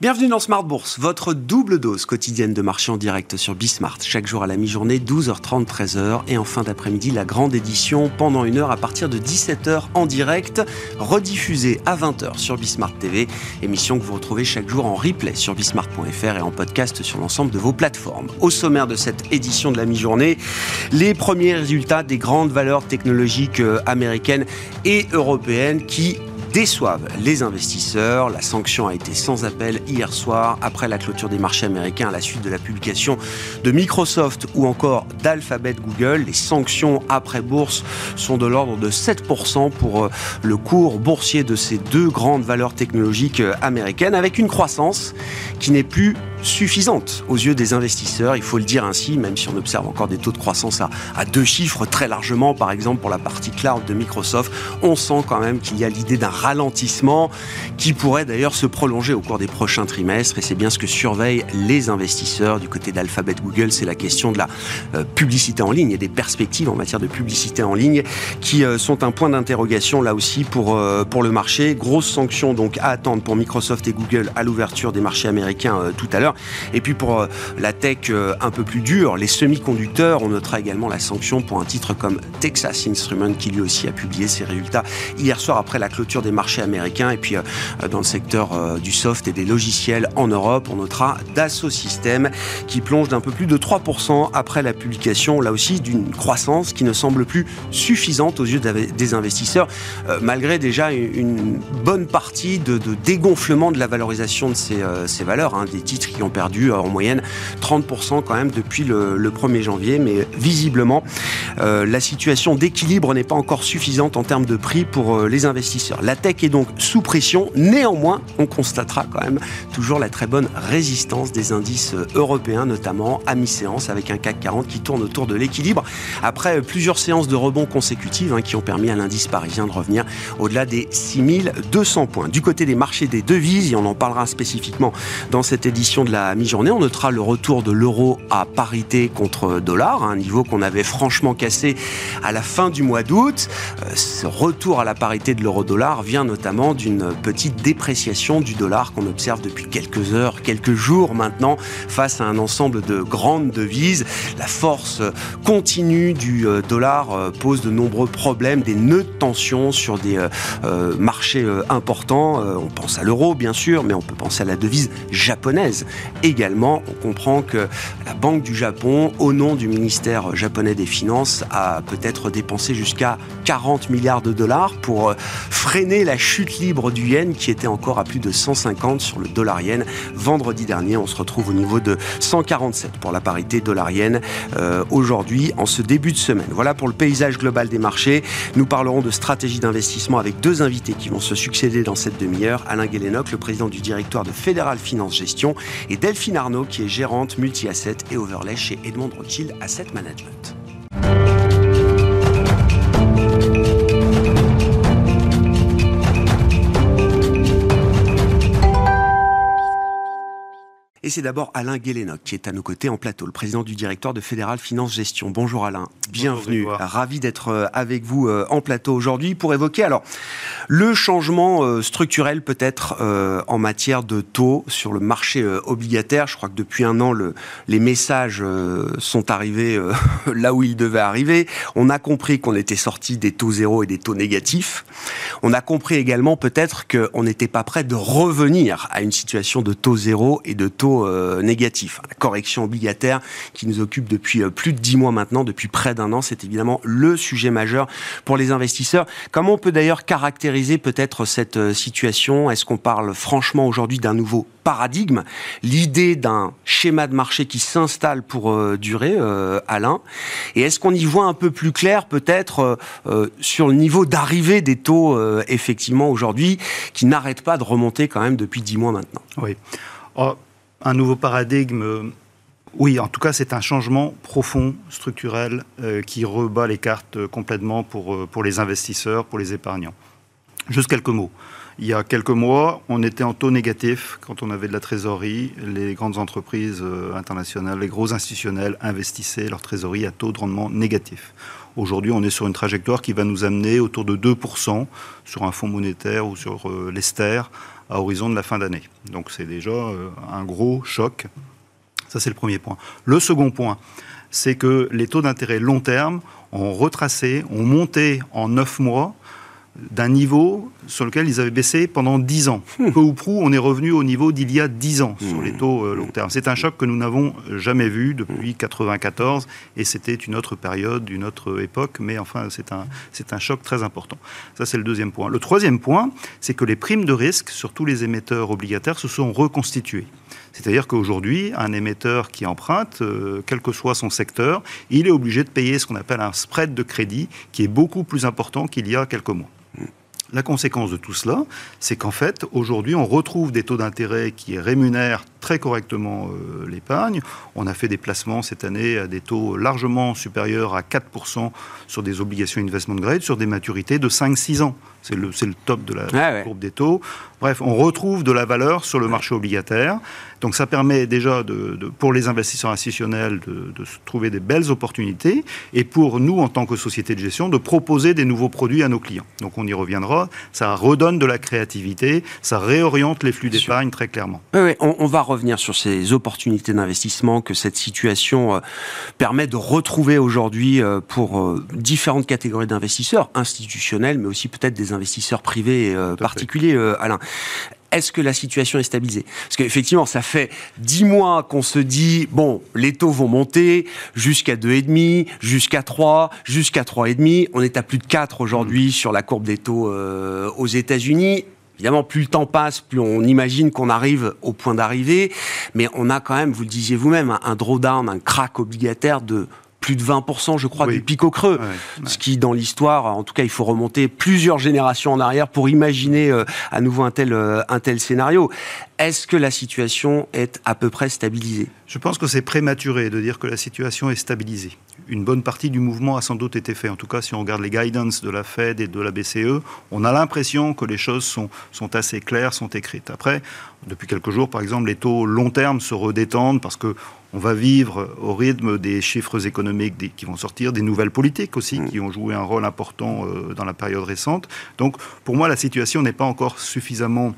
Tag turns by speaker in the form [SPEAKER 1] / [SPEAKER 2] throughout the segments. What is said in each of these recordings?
[SPEAKER 1] Bienvenue dans Smart Bourse, votre double dose quotidienne de marché en direct sur Bismart. Chaque jour à la mi-journée, 12h30, 13h. Et en fin d'après-midi, la grande édition pendant une heure à partir de 17h en direct, rediffusée à 20h sur Bismart TV. Émission que vous retrouvez chaque jour en replay sur bismart.fr et en podcast sur l'ensemble de vos plateformes. Au sommaire de cette édition de la mi-journée, les premiers résultats des grandes valeurs technologiques euh, américaines et européennes qui déçoivent les investisseurs. La sanction a été sans appel hier soir après la clôture des marchés américains à la suite de la publication de Microsoft ou encore d'Alphabet Google. Les sanctions après bourse sont de l'ordre de 7% pour euh, le cours boursier de ces deux grandes valeurs technologiques euh, américaines avec une croissance qui n'est plus suffisante aux yeux des investisseurs, il faut le dire ainsi, même si on observe encore des taux de croissance à, à, deux chiffres très largement, par exemple pour la partie cloud de Microsoft, on sent quand même qu'il y a l'idée d'un ralentissement qui pourrait d'ailleurs se prolonger au cours des prochains trimestres, et c'est bien ce que surveillent les investisseurs du côté d'Alphabet Google, c'est la question de la euh, publicité en ligne et des perspectives en matière de publicité en ligne qui euh, sont un point d'interrogation là aussi pour, euh, pour le marché. Grosse sanction donc à attendre pour Microsoft et Google à l'ouverture des marchés américains tout à l'heure. Et puis pour la tech un peu plus dure, les semi-conducteurs, on notera également la sanction pour un titre comme Texas Instruments qui lui aussi a publié ses résultats hier soir après la clôture des marchés américains. Et puis euh, dans le secteur du soft et des logiciels en Europe, on notera Dassault Systèmes qui plonge d'un peu plus de 3% après la publication, là aussi, d'une croissance qui ne semble plus suffisante aux yeux des investisseurs, malgré déjà une bonne partie de, dégonflement de la valorisation de ces, ces valeurs, hein, des titres qui ont perdu en moyenne 30% quand même depuis le, le, 1er janvier. Mais visiblement, euh, la situation d'équilibre n'est pas encore suffisante en termes de prix pour euh, les investisseurs. Tech est donc sous pression. Néanmoins, on constatera quand même toujours la très bonne résistance des indices euh, européens, notamment à mi-séance, avec un CAC 40 qui tourne autour de l'équilibre après plusieurs séances de rebond consécutives hein, qui ont permis à l'indice parisien de revenir au-delà des 6200 points. Du côté des marchés des devises, et on en parlera spécifiquement dans cette édition de la mi-journée, on notera le retour de l'euro à parité contre dollar, un niveau qu'on avait franchement cassé à la fin du mois d'août. Ce retour à la parité de l'euro-dollar vient notamment d'une petite dépréciation du dollar qu'on observe depuis quelques heures, quelques jours maintenant, face à un ensemble de grandes devises. La force continue du dollar pose de nombreux problèmes, des nœuds de tension sur des marchés importants. On pense à l'euro, bien sûr, mais on peut penser à la devise japonaise également. On comprend que la Banque du Japon, au nom du ministère japonais des Finances, a peut-être dépensé jusqu'à 40 milliards de dollars pour freiner la chute libre du yen qui était encore à plus de 150 sur le dollar yen. Vendredi dernier, on se retrouve au niveau de 147 pour la parité dollar yen euh, aujourd'hui en ce début de semaine. Voilà pour le paysage global des marchés. Nous parlerons de stratégie d'investissement avec deux invités qui vont se succéder dans cette demi-heure. Alain Guélénoc, le président du directoire de Fédéral Finance Gestion et Delphine Arnaud qui est gérante multi-asset et overlay chez Edmond Rothschild Asset Management. Et c'est d'abord Alain Guélénoc qui est à nos côtés en plateau, le président du directoire de Fédéral Finance Gestion. Bonjour Alain, bienvenue.
[SPEAKER 2] Bonjour,
[SPEAKER 1] Ravi d'être avec vous en plateau aujourd'hui pour évoquer alors le changement structurel peut-être en matière de taux sur le marché obligataire. Je crois que depuis un an, le, les messages sont arrivés là où ils devaient arriver. On a compris qu'on était sorti des taux zéro et des taux négatifs. On a compris également peut-être qu'on n'était pas prêt de revenir à une situation de taux zéro et de taux euh, négatif. La correction obligataire qui nous occupe depuis euh, plus de dix mois maintenant, depuis près d'un an, c'est évidemment le sujet majeur pour les investisseurs. Comment on peut d'ailleurs caractériser peut-être cette euh, situation? Est-ce qu'on parle franchement aujourd'hui d'un nouveau paradigme, l'idée d'un schéma de marché qui s'installe pour durer, Alain? Et est-ce qu'on y voit un peu plus clair peut-être sur le niveau d'arrivée des taux, effectivement, aujourd'hui, qui n'arrêtent pas de remonter quand même depuis dix mois maintenant?
[SPEAKER 2] Oui. Oh, un nouveau paradigme oui, en tout cas, c'est un changement profond, structurel, euh, qui rebat les cartes complètement pour, les investisseurs, pour les épargnants. Juste quelques mots. Il y a quelques mois, on était en taux négatif quand on avait de la trésorerie. Les grandes entreprises euh, internationales, les gros institutionnels investissaient leur trésorerie à taux de rendement négatif. Aujourd'hui, on est sur une trajectoire qui va nous amener autour de 2% sur un fonds monétaire ou sur euh, l'Ester à horizon de la fin d'année. Donc c'est déjà euh, un gros choc. Ça, c'est le premier point. Le second point, c'est que les taux d'intérêt long terme ont retracé, ont monté en 9 mois d'un niveau sur lequel ils avaient baissé pendant 10 ans. Hmm. Peu ou prou, on est revenu au niveau d'il y a 10 ans sur les hmm. taux euh, long terme. C'est un choc que nous n'avons jamais vu depuis 1994 et c'était une autre période, une autre époque, mais enfin c'est un, c'est un choc très important. Ça c'est le deuxième point. Le troisième point, c'est que les primes de risque sur tous les émetteurs obligataires se sont reconstituées. C'est-à-dire qu'aujourd'hui, un émetteur qui emprunte, euh, quel que soit son secteur, il est obligé de payer ce qu'on appelle un spread de crédit qui est beaucoup plus important qu'il y a quelques mois. La conséquence de tout cela, c'est qu'en fait, aujourd'hui, on retrouve des taux d'intérêt qui rémunèrent très correctement euh, l'épargne. On a fait des placements cette année à des taux largement supérieurs à 4% sur des obligations investment grade, sur des maturités de 5-6 ans. C'est le, le, top de la courbe des taux. Bref, on retrouve de la valeur sur le marché obligataire. Donc ça permet déjà, de, pour les investisseurs institutionnels, de, de, trouver des belles opportunités. Et pour nous, en tant que société de gestion, de proposer des nouveaux produits à nos clients. Donc on y reviendra. Ça redonne de la créativité. Ça réoriente les flux d'épargne très clairement.
[SPEAKER 1] Oui, oui on, on va revenir sur ces opportunités d'investissement que cette situation euh, permet de retrouver aujourd'hui euh, pour euh, différentes catégories d'investisseurs, institutionnels, mais aussi peut-être des investisseurs privés particuliers, Alain est-ce que la situation est stabilisée? Parce qu'effectivement, ça fait dix mois qu'on se dit, bon, les taux vont monter jusqu'à 2,5, jusqu'à 3, jusqu'à 3,5. On est à plus de 4 aujourd'hui mmh. sur la courbe des taux aux États-Unis. Évidemment, plus le temps passe, plus on imagine qu'on arrive au point d'arrivée, mais on a quand même, vous le disiez vous-même, un, drawdown, un crack obligataire de plus de 20%, je crois, du pic au creux. Ce qui, dans l'histoire, en tout cas, il faut remonter plusieurs générations en arrière pour imaginer euh, à nouveau un tel, euh, un tel scénario. Est-ce que la situation est à peu près stabilisée?
[SPEAKER 2] Je pense que c'est prématuré de dire que la situation est stabilisée. Une bonne partie du mouvement a sans doute été fait. En tout cas, si on regarde les guidance de la Fed et de la BCE, on a l'impression que les choses sont, sont assez claires, sont écrites. Après, depuis quelques jours, par exemple, les taux long terme se redétendent parce que on va vivre au rythme des chiffres économiques qui vont sortir, des nouvelles politiques aussi, mm. qui ont joué un rôle important euh, dans la période récente. Donc, pour moi, la situation n'est pas encore suffisamment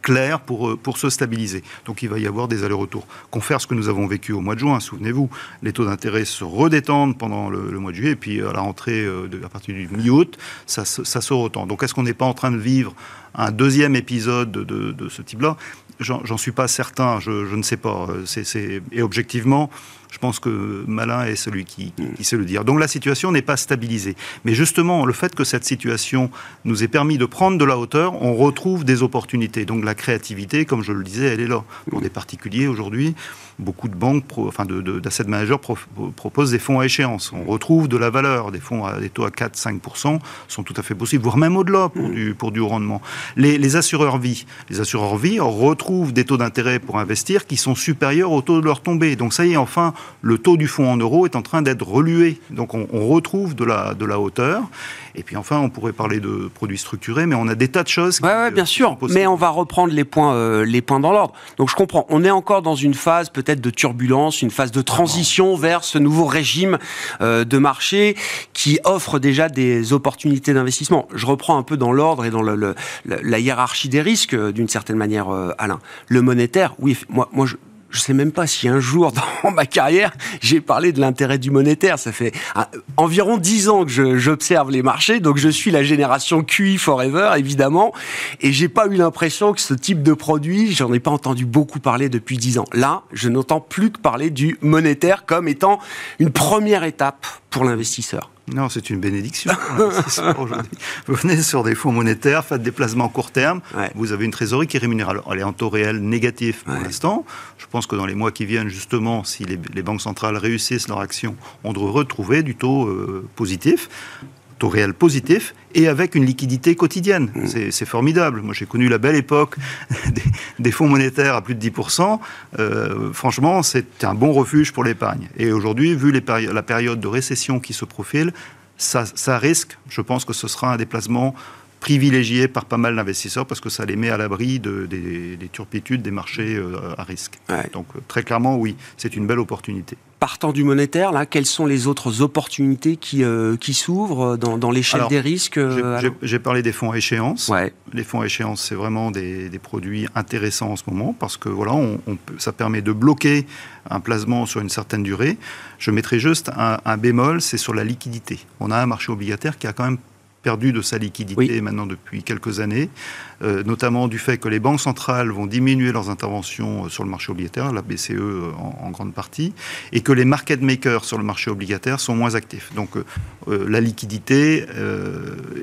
[SPEAKER 2] clair pour, euh, pour se stabiliser. Donc il va y avoir des allers-retours. Confère ce que nous avons vécu au mois de juin, souvenez-vous, les taux d'intérêt se redétendent pendant le, mois de juillet, et puis à la rentrée, euh, à partir du mi-août, ça, ça se retend. Donc est-ce qu'on n'est pas en train de vivre un deuxième épisode de, de ce type-là? J'en suis pas certain, je, ne sais pas. C'est Et objectivement, je pense que Malin est celui qui, qui, sait le dire. Donc la situation n'est pas stabilisée. Mais justement, le fait que cette situation nous ait permis de prendre de la hauteur, on retrouve des opportunités. Donc la créativité, comme je le disais, elle est là. Pour des particuliers aujourd'hui, beaucoup de banques, enfin d'asset de, managers proposent des fonds à échéance. On retrouve de la valeur. Des fonds à des taux à 4-5% sont tout à fait possibles, voire même au-delà pour, mmh. du, pour du rendement. Les, les assureurs vie, les assureurs vie retrouvent des taux d'intérêt pour investir qui sont supérieurs au taux de leur tombée. Donc ça y est, enfin, le taux du fonds en euros est en train d'être relué. Donc on, retrouve de la, de la hauteur. Et puis enfin, on pourrait parler de produits structurés, mais on a des tas de choses.
[SPEAKER 1] Oui, ouais, bien sûr. Mais on va reprendre les points, euh, les points dans l'ordre. Donc je comprends. On est encore dans une phase peut-être de turbulence, une phase de transition vers ce nouveau régime euh, de marché qui offre déjà des opportunités d'investissement. Je reprends un peu dans l'ordre et dans le, la hiérarchie des risques euh, d'une certaine manière, Alain. Le monétaire, oui, moi, moi je, je sais même pas si un jour dans ma carrière j'ai parlé de l'intérêt du monétaire. Ça fait environ dix ans que j'observe les marchés, donc je suis la génération QI forever évidemment, et j'ai pas eu l'impression que ce type de produit, j'en ai pas entendu beaucoup parler depuis dix ans. Là, je n'entends plus que parler du monétaire comme étant une première étape pour l'investisseur.
[SPEAKER 2] Non, c'est une bénédiction. vous venez sur des fonds monétaires, faites des placements court terme, vous avez une trésorerie qui est rémunérée. Alors, elle est en taux réel négatif pour l'instant. Je pense que dans les mois qui viennent, justement, si les, banques centrales réussissent leur action, on devrait retrouver du taux euh, positif taux réel positif et avec une liquidité quotidienne. Mmh. C'est formidable. Moi, j'ai connu la belle époque des, fonds monétaires à plus de 10%. Euh, franchement, c'est un bon refuge pour l'épargne. Et aujourd'hui, vu les la période de récession qui se profile, ça, ça, risque, je pense que ce sera un déplacement privilégié par pas mal d'investisseurs parce que ça les met à l'abri de, des, turpitudes des marchés à risque. Donc très clairement, oui, c'est une belle opportunité
[SPEAKER 1] partant du monétaire, là, quelles sont les autres opportunités qui, euh, qui s'ouvre dans, dans l'échelle des risques
[SPEAKER 2] euh, J'ai parlé des fonds à échéance. Les fonds à échéance, c'est vraiment des, des, produits intéressants en ce moment parce que voilà, on, ça permet de bloquer un placement sur une certaine durée. Je mettrai juste un, un bémol, c'est sur la liquidité. On a un marché obligataire qui a quand même perdu de sa liquidité maintenant depuis quelques années, euh, notamment du fait que les banques centrales vont diminuer leurs interventions euh, sur le marché obligataire, la BCE euh, en, grande partie, et que les market makers sur le marché obligataire sont moins actifs. Donc la liquidité,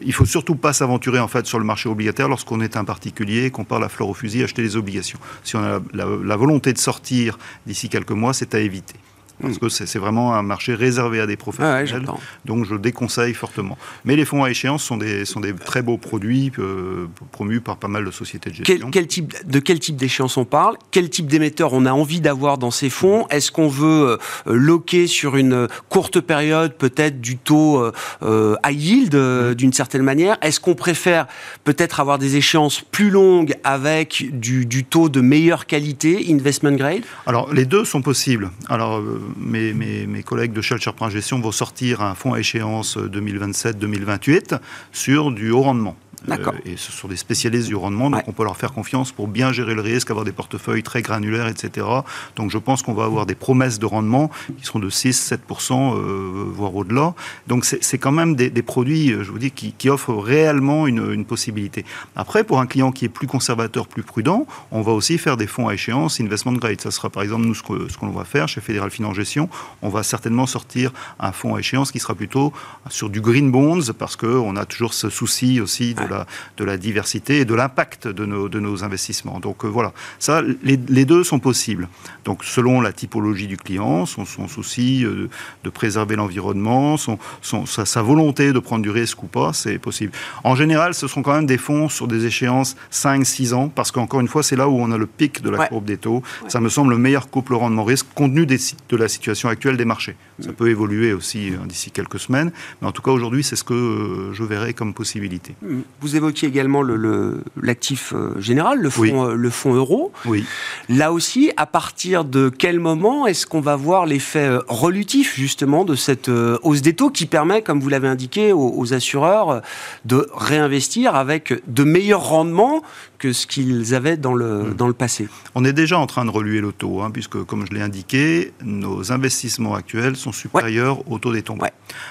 [SPEAKER 2] il faut surtout pas s'aventurer en fait sur le marché obligataire lorsqu'on est un particulier et qu'on parle à fleur au fusil acheter des obligations. Si on a la volonté de sortir d'ici quelques mois, c'est à éviter parce que c'est vraiment un marché réservé à des professionnels. donc je déconseille fortement. Mais les fonds à échéance sont des, sont des très beaux produits euh, promus par pas mal de sociétés de gestion.
[SPEAKER 1] Quel, type, de quel type d'échéance on parle? Quel type d'émetteur on a envie d'avoir dans ces fonds? Est-ce qu'on veut euh, loquer sur une courte période peut-être du taux euh, high yield mm. d'une certaine manière? Est-ce qu'on préfère peut-être avoir des échéances plus longues avec du, du taux de meilleure qualité, investment grade?
[SPEAKER 2] Alors les deux sont possibles. Alors mes, collègues de Shell Gestion vont sortir un fonds à échéance 2027-2028 sur du haut rendement. Euh, et ce sont des spécialistes du rendement, donc on peut leur faire confiance pour bien gérer le risque, avoir des portefeuilles très granulaires, etc. Donc je pense qu'on va avoir des promesses de rendement qui seront de 6-7%, euh, voire au-delà. Donc c'est quand même des, produits, euh, je vous dis, qui, offrent réellement une, une, possibilité. Après, pour un client qui est plus conservateur, plus prudent, on va aussi faire des fonds à échéance, investment grade. Ça sera par exemple nous ce qu'on ce qu'on va faire chez Fédéral Finance Gestion. On va certainement sortir un fonds à échéance qui sera plutôt sur du green bonds parce qu'on a toujours ce souci aussi de de la diversité et de l'impact de nos, de nos investissements. Donc euh, voilà, ça, les, deux sont possibles. Donc selon la typologie du client, son, souci euh, de préserver l'environnement, son, sa, volonté de prendre du risque ou pas, c'est possible. En général, ce sont quand même des fonds sur des échéances 5-6 ans, parce qu'encore une fois, c'est là où on a le pic de la courbe des taux. Ça me semble le meilleur couple rendement-risque compte tenu de la situation actuelle des marchés. Ça peut évoluer aussi euh, d'ici quelques semaines, mais en tout cas aujourd'hui, c'est ce que je verrai comme possibilité.
[SPEAKER 1] Vous évoquiez également l'actif le, euh, général, le fonds, euh, le fonds euro.
[SPEAKER 2] Oui.
[SPEAKER 1] Là aussi, à partir de quel moment est-ce qu'on va voir l'effet euh, relutif justement de cette hausse des taux qui permet, comme vous l'avez indiqué, aux, assureurs de réinvestir avec de meilleurs rendements que ce qu'ils avaient dans le, hmm. dans le passé.
[SPEAKER 2] On est déjà en train de reluer le taux, hein, puisque, comme je l'ai indiqué, nos investissements actuels sont supérieurs au taux des taux.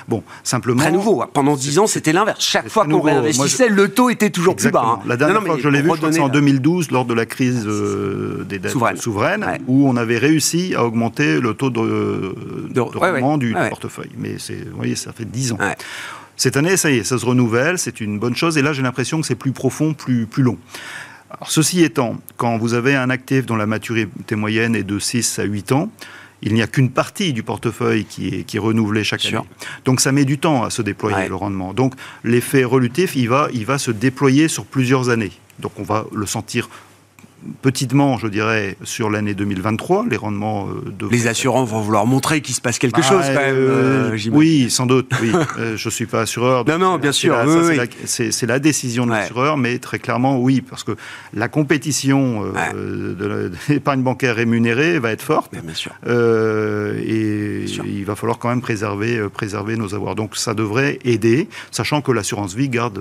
[SPEAKER 1] Bon, simplement... Très nouveau. Hein. Pendant 10 ans, c'était l'inverse. Chaque fois qu'on réinvestissait, le taux était toujours plus bas. Hein.
[SPEAKER 2] La dernière fois que je l'ai vu, c'est en 2012, lors de la crise euh, des dettes souveraines, où on avait réussi à augmenter le taux de, de, rendement du, portefeuille. Mais vous voyez, ça fait 10 ans. Cette année, ça y est, ça se renouvelle, c'est une bonne chose. Et là, j'ai l'impression que c'est plus profond, plus, plus long. ceci étant, quand vous avez un actif dont la maturité moyenne est de 6 à 8 ans, il n'y a qu'une partie du portefeuille qui est, qui est renouvelée chaque année. Donc ça met du temps à se déployer le rendement. Donc l'effet relutif, il va, il va se déployer sur plusieurs années. Donc on va le sentir petitement, je dirais, sur l'année 2023, les rendements euh, de...
[SPEAKER 1] Les assurants vont vouloir montrer qu'il se passe quelque chose, quand même,
[SPEAKER 2] euh, euh, Oui, sans doute, oui. je ne suis pas assureur.
[SPEAKER 1] Non, non, bien sûr,
[SPEAKER 2] C'est la, décision de l'assureur, mais très clairement, oui, parce que la compétition de l'épargne bancaire rémunérée va être forte.
[SPEAKER 1] Bien, sûr.
[SPEAKER 2] et il va falloir quand même préserver, préserver nos avoirs. Donc ça devrait aider, sachant que l'assurance vie garde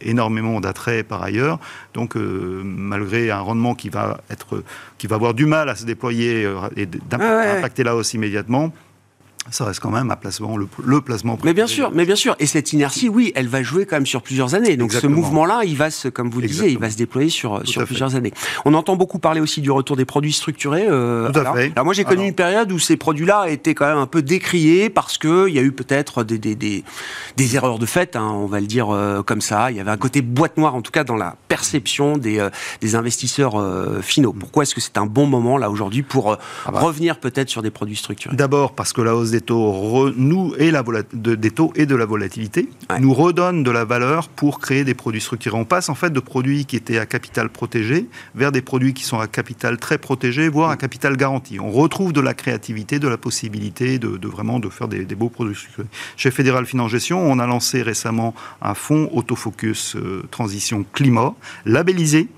[SPEAKER 2] énormément d'attrait par ailleurs. Donc malgré un rendement qui va, être, qui va avoir du mal à se déployer euh, et d'impacter la hausse immédiatement ça reste quand même un placement, le, placement.
[SPEAKER 1] Mais bien sûr, mais bien sûr. Et cette inertie, oui, elle va jouer quand même sur plusieurs années. Donc ce mouvement-là, il va se, comme vous le disiez, il va se déployer sur, sur plusieurs années. On entend beaucoup parler aussi du retour des produits structurés.
[SPEAKER 2] Euh, Tout à alors, fait.
[SPEAKER 1] Alors moi, j'ai connu une période où ces produits-là étaient quand même un peu décriés parce que il y a eu peut-être des, des, des, des, erreurs de fait, hein, on va le dire euh, comme ça. Il y avait un côté boîte noire, en tout cas dans la perception des, euh, des investisseurs finaux. Pourquoi est-ce que c'est un bon moment là aujourd'hui pour ah bah. revenir peut-être sur des produits structurés?
[SPEAKER 2] D'abord parce que la hausse des des taux, nous, et la des taux et de la volatilité, nous redonne de la valeur pour créer des produits structurés. On passe en fait de produits qui étaient à capital protégé vers des produits qui sont à capital très protégé, voire à capital garanti. On retrouve de la créativité, de la possibilité de, vraiment de faire des, beaux produits structurés. Chez Fédéral Finance Gestion, on a lancé récemment un fonds autofocus euh, transition climat, labellisé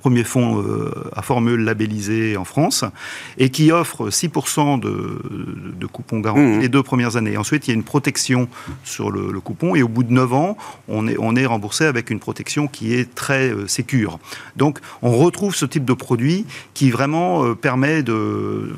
[SPEAKER 2] premier fonds euh, à formule labellisé en France, et qui offre 6% de, de, coupons garantis mmh. les deux premières années. Ensuite, il y a une protection sur le, coupon, et au bout de 9 ans, on est, on est remboursé avec une protection qui est très euh, sécure. Donc, on retrouve ce type de produit qui vraiment euh, permet de,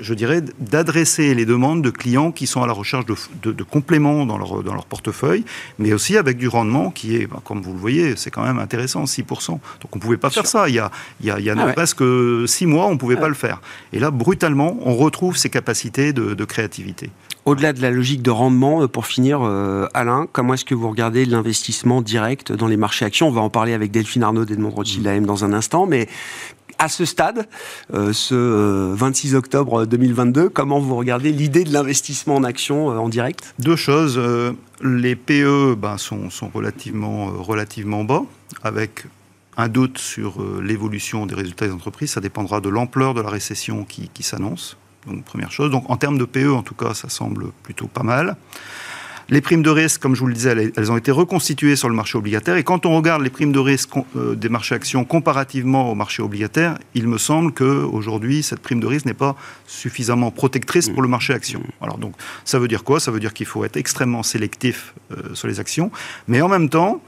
[SPEAKER 2] je dirais, d'adresser les demandes de clients qui sont à la recherche de, de, compléments dans leur, dans leur portefeuille, mais aussi avec du rendement qui est, bah, comme vous le voyez, c'est quand même intéressant, 6%. Donc, on ne pouvait pas faire ça il y a, il y a, ah presque six mois, on ne pouvait ah pas le faire. Et là, brutalement, on retrouve ces capacités de, créativité.
[SPEAKER 1] Au-delà de la logique de rendement, euh, pour finir, euh, Alain, comment est-ce que vous regardez l'investissement direct dans les marchés actions? On va en parler avec Delphine Arnaud d'Edmond Rothschild AM dans un instant, mais à ce stade, euh, ce 26 octobre 2022, comment vous regardez l'idée de l'investissement en actions en direct?
[SPEAKER 2] Deux choses. les PE ben, sont, sont, relativement, relativement bas, avec un doute sur euh, l'évolution des résultats des entreprises. Ça dépendra de l'ampleur de la récession qui, s'annonce. Donc, première chose. Donc, en termes de PE, en tout cas, ça semble plutôt pas mal. Les primes de risque, comme je vous le disais, elles ont été reconstituées sur le marché obligataire. Et quand on regarde les primes de risque euh, des marchés actions comparativement au marché obligataire, il me semble qu'aujourd'hui, cette prime de risque n'est pas suffisamment protectrice pour le marché actions. Alors donc, ça veut dire quoi? Ça veut dire qu'il faut être extrêmement sélectif euh, sur les actions. Mais en même temps,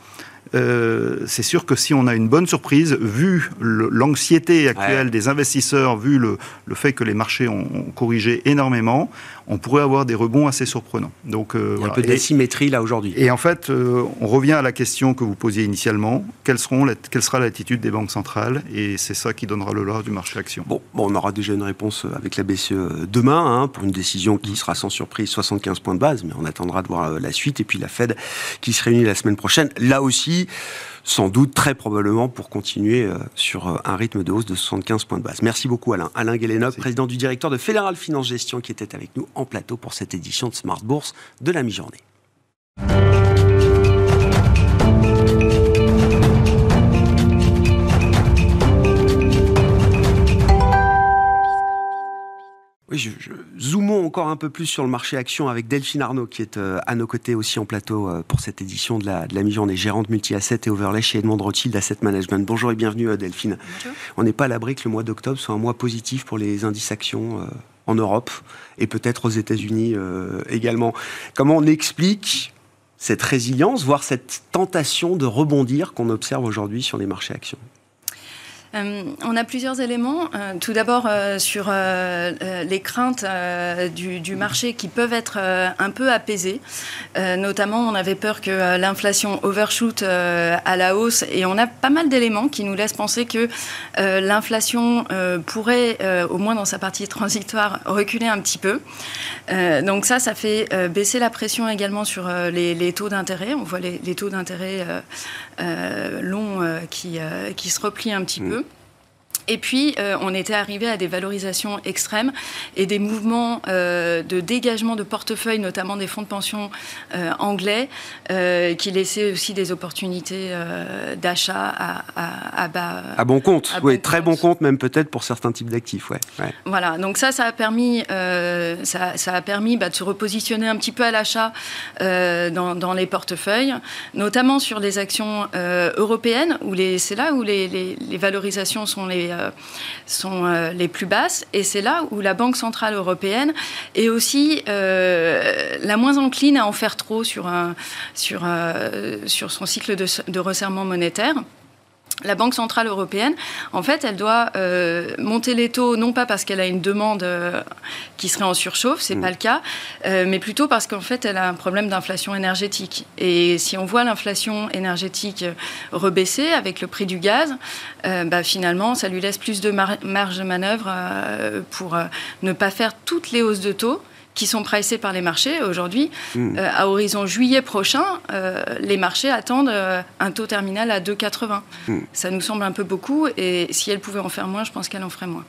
[SPEAKER 2] euh, c'est sûr que si on a une bonne surprise, vu l'anxiété actuelle des investisseurs, vu le, fait que les marchés ont, corrigé énormément, on pourrait avoir des rebonds assez surprenants.
[SPEAKER 1] Donc, euh, Il y a un peu d'asymétrie là aujourd'hui.
[SPEAKER 2] Et en fait, euh, on revient à la question que vous posiez initialement quelle, seront quelle sera l'attitude des banques centrales? Et c'est ça qui donnera le lot du marché action.
[SPEAKER 1] Bon, bon, on aura déjà une réponse avec la BCE demain hein, pour une décision qui sera sans surprise 75 points de base, mais on attendra de voir la suite. Et puis la Fed qui se réunit la semaine prochaine. Là aussi, sans doute très probablement pour continuer euh, sur euh, un rythme de hausse de 75 points de base. Merci beaucoup Alain. Alain Guélénoc, président du directeur de Fédéral Finance Gestion, qui était avec nous en plateau pour cette édition de Smart Bourse de la mi-journée. Oui, je, zoomons encore un peu plus sur le marché action avec Delphine Arnaud, qui est euh, à nos côtés aussi en plateau euh, pour cette édition de la, de la mi-journée, gérante multi-asset et overlay chez Edmond Rothschild Asset Management. Bonjour et bienvenue euh, Delphine. Bonjour. On n'est pas à l'abri que le mois d'octobre soit un mois positif pour les indices actions en Europe et peut-être aux États-Unis également. Comment on explique cette résilience, voire cette tentation de rebondir qu'on observe aujourd'hui sur les marchés actions?
[SPEAKER 3] Euh, on a plusieurs éléments. Euh, tout d'abord euh, sur les craintes du, marché qui peuvent être un peu apaisées. notamment, on avait peur que l'inflation overshoot à la hausse et on a pas mal d'éléments qui nous laissent penser que l'inflation pourrait, au moins dans sa partie transitoire, reculer un petit peu. donc ça, ça fait baisser la pression également sur les, taux d'intérêt. On voit les, taux d'intérêt longs qui, qui se replient un petit mmh. peu. Et puis, euh, on était arrivé à des valorisations extrêmes et des mouvements euh, de dégagement de portefeuille, notamment des fonds de pension euh, anglais, qui laissaient aussi des opportunités d'achat à, à, bas.
[SPEAKER 1] À bon compte, oui, très bon compte, même peut-être pour certains types d'actifs, ouais,
[SPEAKER 3] Voilà, donc ça, ça a permis, ça, ça, a permis bah, de se repositionner un petit peu à l'achat dans, dans, les portefeuilles, notamment sur les actions européennes, où c'est là où les, les, les valorisations sont les sont euh, les plus basses. Et c'est là où la Banque Centrale Européenne est aussi euh, la moins encline à en faire trop sur, sur, sur son cycle de resserrement monétaire la Banque centrale européenne, en fait, elle doit euh, monter les taux, non pas parce qu'elle a une demande euh, qui serait en surchauffe, c'est n'est mm. pas le cas, euh, mais plutôt parce qu'en fait, elle a un problème d'inflation énergétique. Et si on voit l'inflation énergétique rebaisser avec le prix du gaz, bah, finalement, ça lui laisse plus de marge de manœuvre pour ne pas faire toutes les hausses de taux qui sont pricés par les marchés aujourd'hui. Hmm. à horizon juillet prochain, les marchés attendent un taux terminal à 2,80. Hmm. Ça nous semble un peu beaucoup et si elle pouvait en faire moins, je pense qu'elle en ferait moins.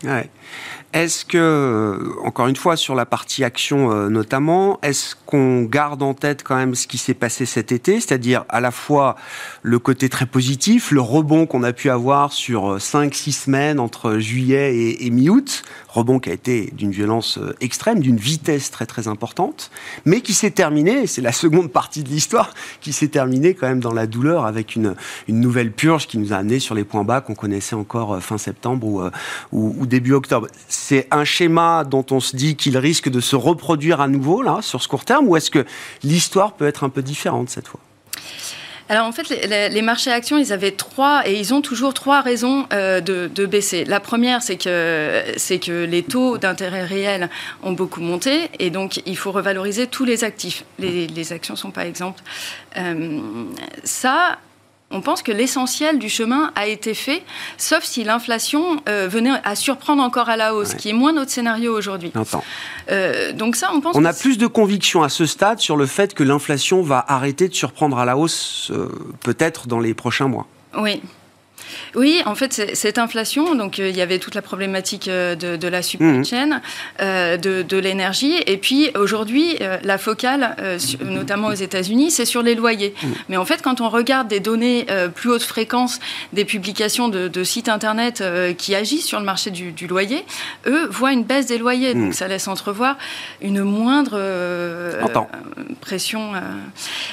[SPEAKER 1] Est-ce que, encore une fois, sur la partie action notamment, est-ce qu'on garde en tête quand même ce qui s'est passé cet été, c'est-à-dire à la fois le côté très positif, le rebond qu'on a pu avoir sur 5-6 semaines entre juillet et, et mi-août, rebond qui a été d'une violence euh, extrême, d'une vitesse très très importante, mais qui s'est terminé, c'est la seconde partie de l'histoire, qui s'est terminé quand même dans la douleur avec une, une nouvelle purge qui nous a amené sur les points bas qu'on connaissait encore euh, fin septembre ou, euh, ou, ou début octobre. C'est un schéma dont on se dit qu'il risque de se reproduire à nouveau là sur ce court terme, ou est-ce que l'histoire peut être un peu différente cette fois?
[SPEAKER 3] Alors en fait, les, marchés actions, ils avaient trois, et ils ont toujours trois raisons euh, de, baisser. La première, c'est que, c'est que les taux d'intérêt réels ont beaucoup monté, et donc il faut revaloriser tous les actifs. Les, actions sont pas exemples. Euh, ça, on pense que l'essentiel du chemin a été fait, sauf si l'inflation euh, venait à surprendre encore à la hausse, qui est moins notre scénario aujourd'hui.
[SPEAKER 1] Euh, donc ça, on pense. On a plus de conviction à ce stade sur le fait que l'inflation va arrêter de surprendre à la hausse, euh, peut-être dans les prochains mois.
[SPEAKER 3] Oui. Oui, en fait, cette inflation, donc euh, il y avait toute la problématique euh, de, la supply mhm. chain, euh, de, l'énergie, et puis aujourd'hui, la focale, notamment aux États-Unis, c'est sur les loyers. Mhm. Mais en fait, quand on regarde des données plus haute fréquence des publications de, sites internet qui agissent sur le marché du, loyer, eux voient une baisse des loyers, donc mhm. ça laisse entrevoir une moindre pression.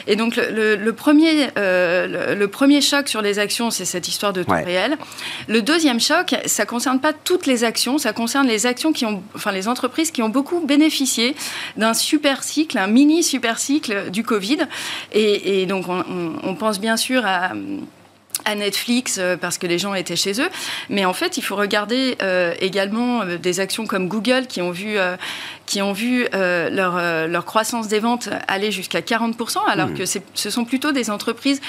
[SPEAKER 3] Et donc le, premier, le, premier choc sur les actions, c'est cette histoire de réel. Le deuxième choc, ça concerne pas toutes les actions, ça concerne les actions qui ont, enfin les entreprises qui ont beaucoup bénéficié d'un super cycle, un mini super cycle du Covid. Et, donc on, pense bien sûr à à Netflix euh, parce que les gens étaient chez eux. Mais en fait, il faut regarder euh, également euh, des actions comme Google qui ont vu, qui ont vu leur, leur, croissance des ventes aller jusqu'à 40%, alors mmh. que ce sont plutôt des entreprises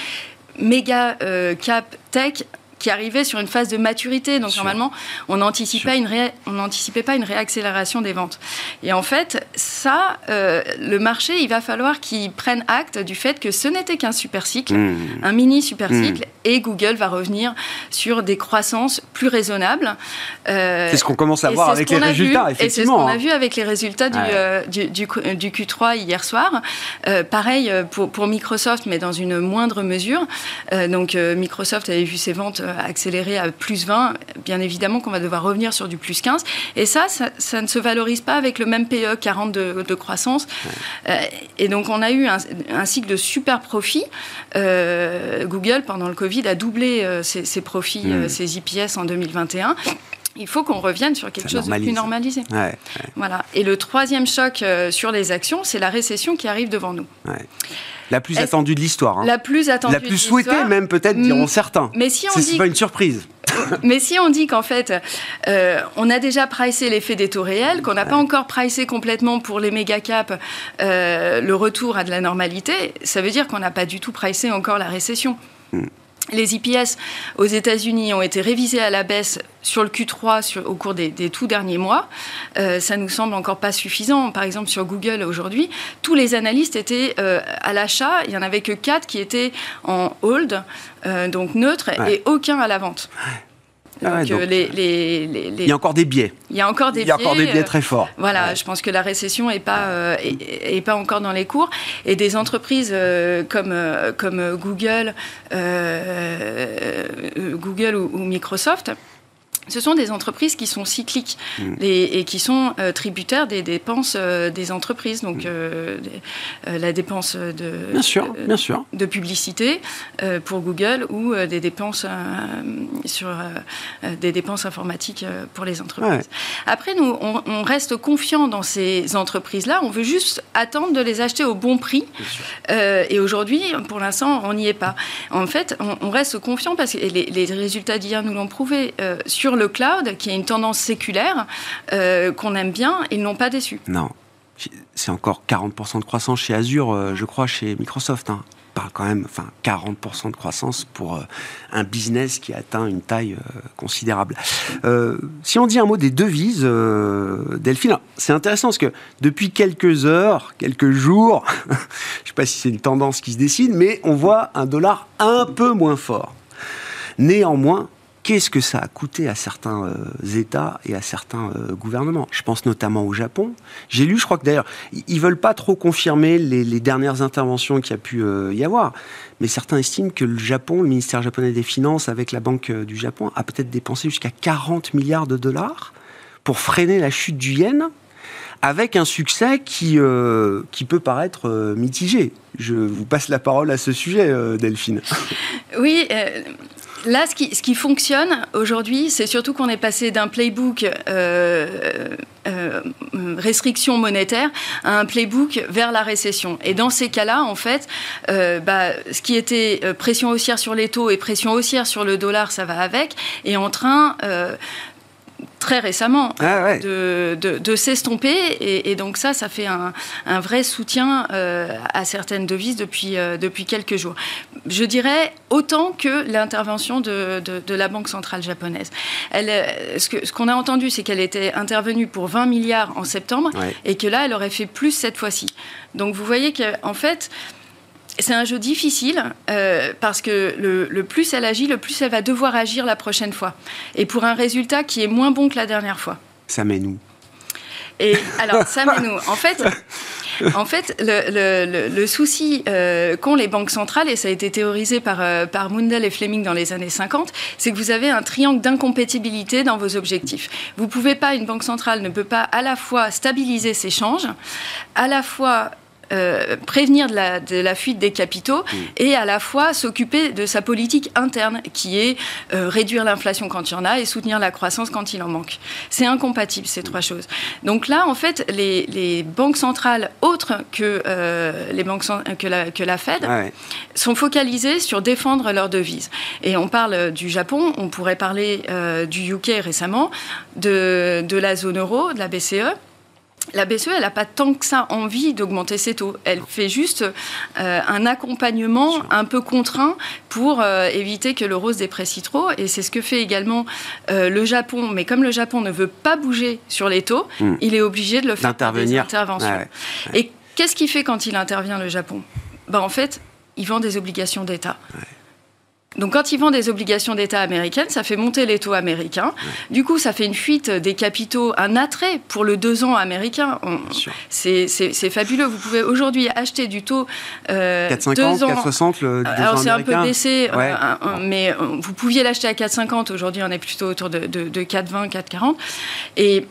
[SPEAKER 3] méga cap tech qui arrivait sur une phase de maturité. Donc normalement, on n'anticipait pas une réaccélération des ventes. Et en fait, ça, euh, le marché, il va falloir qu'il prenne acte du fait que ce n'était qu'un super cycle, mmh. un mini super mmh. cycle, et Google va revenir sur des croissances plus raisonnables.
[SPEAKER 1] Euh, c'est ce qu'on commence à voir avec les résultats, effectivement.
[SPEAKER 3] Et c'est ce qu'on a vu avec les résultats du, euh, du, Q3 hier soir. pareil pour, pour, Microsoft, mais dans une moindre mesure. donc Microsoft avait vu ses ventes accéléré à plus 20, bien évidemment qu'on va devoir revenir sur du plus 15. Et ça, ça, ne se valorise pas avec le même PE 40 de, croissance. Euh, et donc, on a eu un, cycle de super profits. Euh, Google, pendant le Covid, a doublé euh, ses, profits, hmm. ses IPS en 2021 il faut qu'on revienne sur quelque chose de plus normalisé. Voilà. Et le troisième choc sur les actions, c'est la récession qui arrive devant nous.
[SPEAKER 1] La plus attendue de l'histoire. Hein.
[SPEAKER 3] La plus attendue.
[SPEAKER 1] La plus souhaitée même peut-être, diront mm. certains. Mais si on dit... pas une surprise.
[SPEAKER 3] Mais si on dit qu'en fait, euh, on a déjà pricé l'effet des taux réels, qu'on n'a pas encore pricé complètement pour les méga caps euh, le retour à de la normalité, ça veut dire qu'on n'a pas du tout pricé encore la récession. Mm. Les IPS aux États-Unis ont été révisés à la baisse sur le Q3 au cours des, tout derniers mois. Euh, ça nous semble encore pas suffisant. Par exemple, sur Google aujourd'hui, tous les analystes étaient euh, à l'achat. Il y en avait que 4 qui étaient en hold, euh, donc neutre, et aucun à la vente.
[SPEAKER 1] Ah euh, il y a encore des biais.
[SPEAKER 3] Il y a encore des
[SPEAKER 1] biais. encore des biais très forts.
[SPEAKER 3] Voilà, je pense que la récession n'est pas, euh, est, pas encore dans les cours. Et des entreprises euh, comme, comme Google, Google ou Microsoft ce sont des entreprises qui sont cycliques mm. et qui sont euh, tributaires des dépenses euh, des entreprises. Donc, mm. euh, la dépense de,
[SPEAKER 1] bien sûr, bien sûr.
[SPEAKER 3] de publicité pour Google ou des dépenses sur des dépenses informatiques pour les entreprises. Après, nous, on, reste confiant dans ces entreprises-là. On veut juste attendre de les acheter au bon prix. et aujourd'hui, pour l'instant, on n'y est pas. En fait, on, reste confiant parce que les, les résultats d'hier nous l'ont prouvé sur le cloud, qui est une tendance séculaire, euh, qu'on aime bien, ils n'ont pas déçu.
[SPEAKER 1] Non. C'est encore 40% de croissance chez Azure, euh, je crois, chez Microsoft. Hein. parle quand même, enfin, 40% de croissance pour un business qui atteint une taille considérable. si on dit un mot des devises, Delphine, c'est intéressant parce que depuis quelques heures, quelques jours, je ne sais pas si c'est une tendance qui se décide, mais on voit un dollar un peu moins fort. Néanmoins, qu'est-ce que ça a coûté à certains euh, États et à certains euh, gouvernements Je pense notamment au Japon. J'ai lu, je crois que d'ailleurs, ils veulent pas trop confirmer les, dernières interventions qu'il y a pu euh, y avoir, mais certains estiment que le Japon, le ministère japonais des Finances, avec la Banque du Japon, a peut-être dépensé jusqu'à 40 milliards de dollars pour freiner la chute du yen avec un succès qui, qui peut paraître mitigé. Je vous passe la parole à ce sujet, Delphine.
[SPEAKER 3] Oui, Là, ce qui, ce qui fonctionne aujourd'hui, c'est surtout qu'on est passé d'un playbook euh, euh, restriction monétaire à un playbook vers la récession. Et dans ces cas-là, en fait, euh, bah, ce qui était pression haussière sur les taux et pression haussière sur le dollar, ça va avec, est en train très récemment ah de, de, s'estomper. Et, donc ça, ça fait un, un vrai soutien euh, à certaines devises depuis, euh, depuis quelques jours. Je dirais autant que l'intervention de, de, la Banque centrale japonaise. Elle, euh, ce qu'on ce a entendu, c'est qu'elle était intervenue pour 20 milliards en septembre et que là, elle aurait fait plus cette fois-ci. Donc vous voyez qu'en fait, c'est un jeu difficile euh, parce que le, plus elle agit, le plus elle va devoir agir la prochaine fois. Et pour un résultat qui est moins bon que la dernière fois.
[SPEAKER 1] Ça nous.
[SPEAKER 3] Et alors, ça met nous. En fait, en fait le, souci euh, qu'ont les banques centrales, et ça a été théorisé par, euh, Mundell et Fleming dans les années 50, c'est que vous avez un triangle d'incompatibilité dans vos objectifs. Vous pouvez pas, une banque centrale ne peut pas à la fois stabiliser ses changes, à la fois euh, prévenir de la, de la, fuite des capitaux et à la fois s'occuper de sa politique interne qui est euh, réduire l'inflation quand il y en a et soutenir la croissance quand il en manque. C'est incompatible ces trois choses. Donc là, en fait, les, les banques centrales autres que, euh, les banques, que, la, que la Fed sont focalisées sur défendre leurs devises. Et on parle du Japon, on pourrait parler du UK récemment, de, de la zone euro, de la BCE la BCE, elle n'a pas tant que ça envie d'augmenter ses taux. Elle fait juste euh, un accompagnement un peu contraint pour euh, éviter que l'euro se déprécie trop. Et c'est ce que fait également euh, le Japon. Mais comme le Japon ne veut pas bouger sur les taux, hmm. il est obligé de le faire par des interventions. Et qu'est-ce qu'il fait quand il intervient, le Japon? Ben, En fait, il vend des obligations d'État. Donc quand ils vendent des obligations d'État américaines, ça fait monter les taux américains. Du coup, ça fait une fuite des capitaux, un attrait pour le deux ans américain. C'est fabuleux. Vous pouvez aujourd'hui acheter du taux
[SPEAKER 1] euh, 4,50, 4,60 le deux
[SPEAKER 3] Alors c'est un peu baissé, euh, mais euh, vous pouviez l'acheter à 4,50. Aujourd'hui, on est plutôt autour de, de, de 4,20, 4,40. Et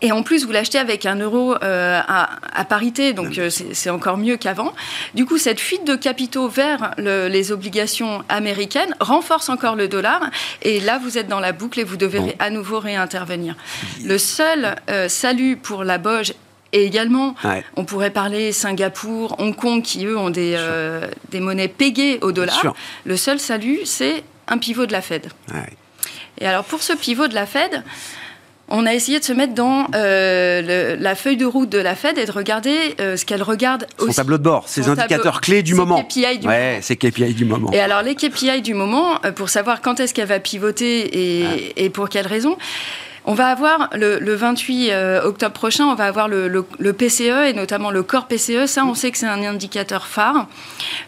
[SPEAKER 3] et en plus, vous l'achetez avec un euro euh, à, parité, donc euh, c'est encore mieux qu'avant. Du coup, cette fuite de capitaux vers les obligations américaines renforce encore le dollar. Et là, vous êtes dans la boucle et vous devez à nouveau réintervenir. Le seul euh, salut pour la Boge et également, on pourrait parler Singapour, Hong Kong, qui eux ont des, des monnaies pégées au dollar. Le seul salut, c'est un pivot de la Fed. Et alors, pour ce pivot de la Fed, on a essayé de se mettre dans euh, la feuille de route de la Fed et de regarder euh, ce qu'elle regarde
[SPEAKER 1] Son tableau de bord, ses indicateurs clés du moment. KPI du ouais, c'est KPI du moment.
[SPEAKER 3] Et alors les KPI du moment, euh, pour savoir quand est-ce qu'elle va pivoter et, et pour quelles raisons. On va avoir le, 28 euh, octobre prochain, on va avoir le, PCE et notamment le corps PCE. Ça, on sait que c'est un indicateur phare.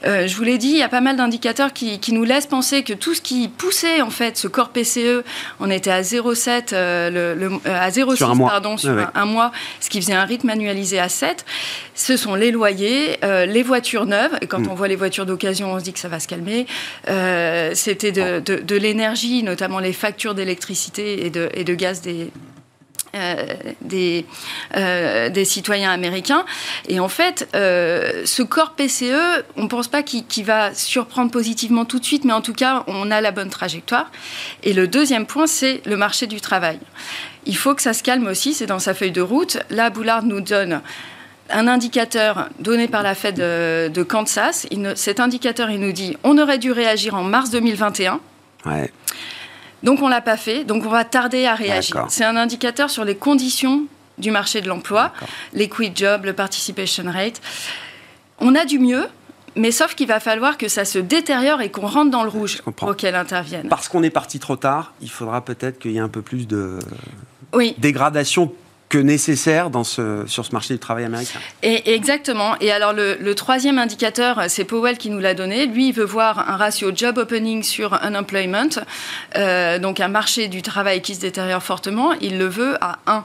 [SPEAKER 3] Euh, je vous l'ai dit, il y a pas mal d'indicateurs qui, nous laissent penser que tout ce qui poussait en fait ce corps PCE, on était à 0,7, euh, à 0,6 pardon sur un, mois, ce qui faisait un rythme annualisé à 7. Ce sont les loyers, les voitures neuves. Et quand mm. on voit les voitures d'occasion, on se dit que ça va se calmer. C'était de, l'énergie, notamment les factures d'électricité et de, et de gaz euh, des, euh, des, citoyens américains. Et en fait, euh, ce corps PCE, on ne pense pas qu'il va surprendre positivement tout de suite, mais en tout cas, on a la bonne trajectoire. Et le deuxième point, c'est le marché du travail. Il faut que ça se calme aussi, c'est dans sa feuille de route. Là, Boulard nous donne un indicateur donné par la Fed de, Kansas. cet indicateur, il nous dit on aurait dû réagir en mars 2021. Ouais. Donc on l'a pas fait, donc on va tarder à réagir. C'est un indicateur sur les conditions du marché de l'emploi, les quit jobs, le participation rate. On a du mieux, mais sauf qu'il va falloir que ça se détériore et qu'on rentre dans le rouge pour qu'elle intervienne.
[SPEAKER 1] Parce qu'on est parti trop tard, il faudra peut-être qu'il y ait un peu plus de
[SPEAKER 3] oui.
[SPEAKER 1] dégradation que nécessaire dans ce, sur ce marché du travail américain.
[SPEAKER 3] Et, exactement. Et alors le, troisième indicateur, c'est Powell qui nous l'a donné. Lui, il veut voir un ratio job opening sur unemployment, euh, donc un marché du travail qui se détériore fortement. Il le veut à 1.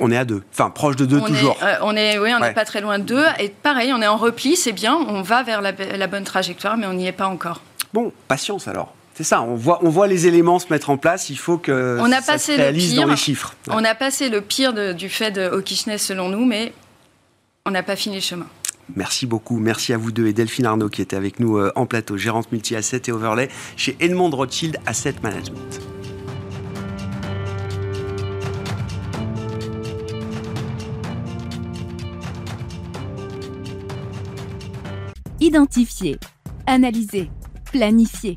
[SPEAKER 1] On est à 2, enfin proche de 2 toujours.
[SPEAKER 3] Euh, on est, oui, on n'est pas très loin de 2. Et pareil, on est en repli, c'est bien, on va vers la, la bonne trajectoire, mais on n'y est pas encore.
[SPEAKER 1] Bon, patience alors. C'est ça, on voit, on voit les éléments se mettre en place, il faut que
[SPEAKER 3] on a ça passé se réalise
[SPEAKER 1] dans les chiffres.
[SPEAKER 3] On a passé le pire du fait de hawkishness selon nous, mais on n'a pas fini le chemin.
[SPEAKER 1] Merci beaucoup. Merci à vous deux et Delphine Arnaud qui était avec nous euh, en plateau, gérante multi-asset et overlay chez Edmond Rothschild Asset Management.
[SPEAKER 4] Identifier, analyser, planifier